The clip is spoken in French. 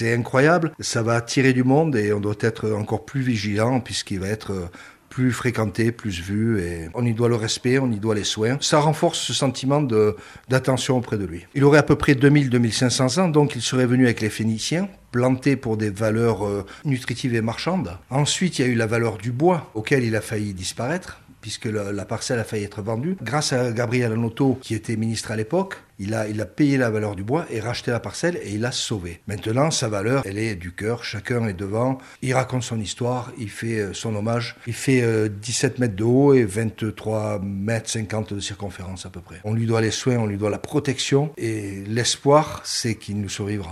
C'est incroyable, ça va attirer du monde et on doit être encore plus vigilant puisqu'il va être plus fréquenté, plus vu, et on y doit le respect, on y doit les soins. Ça renforce ce sentiment d'attention auprès de lui. Il aurait à peu près 2000-2500 ans, donc il serait venu avec les Phéniciens, planté pour des valeurs euh, nutritives et marchandes. Ensuite, il y a eu la valeur du bois, auquel il a failli disparaître puisque la, parcelle a failli être vendue. Grâce à Gabriel Anoto, qui était ministre à l'époque, il a, il a payé la valeur du bois et racheté la parcelle et il l'a sauvé. Maintenant, sa valeur, elle est du cœur, chacun est devant, il raconte son histoire, il fait euh, son hommage. Il fait 17 euh, mètres de haut et 23 mètres 50 de circonférence à peu près. On lui doit les soins, on lui doit la protection et l'espoir, c'est qu'il nous survivra.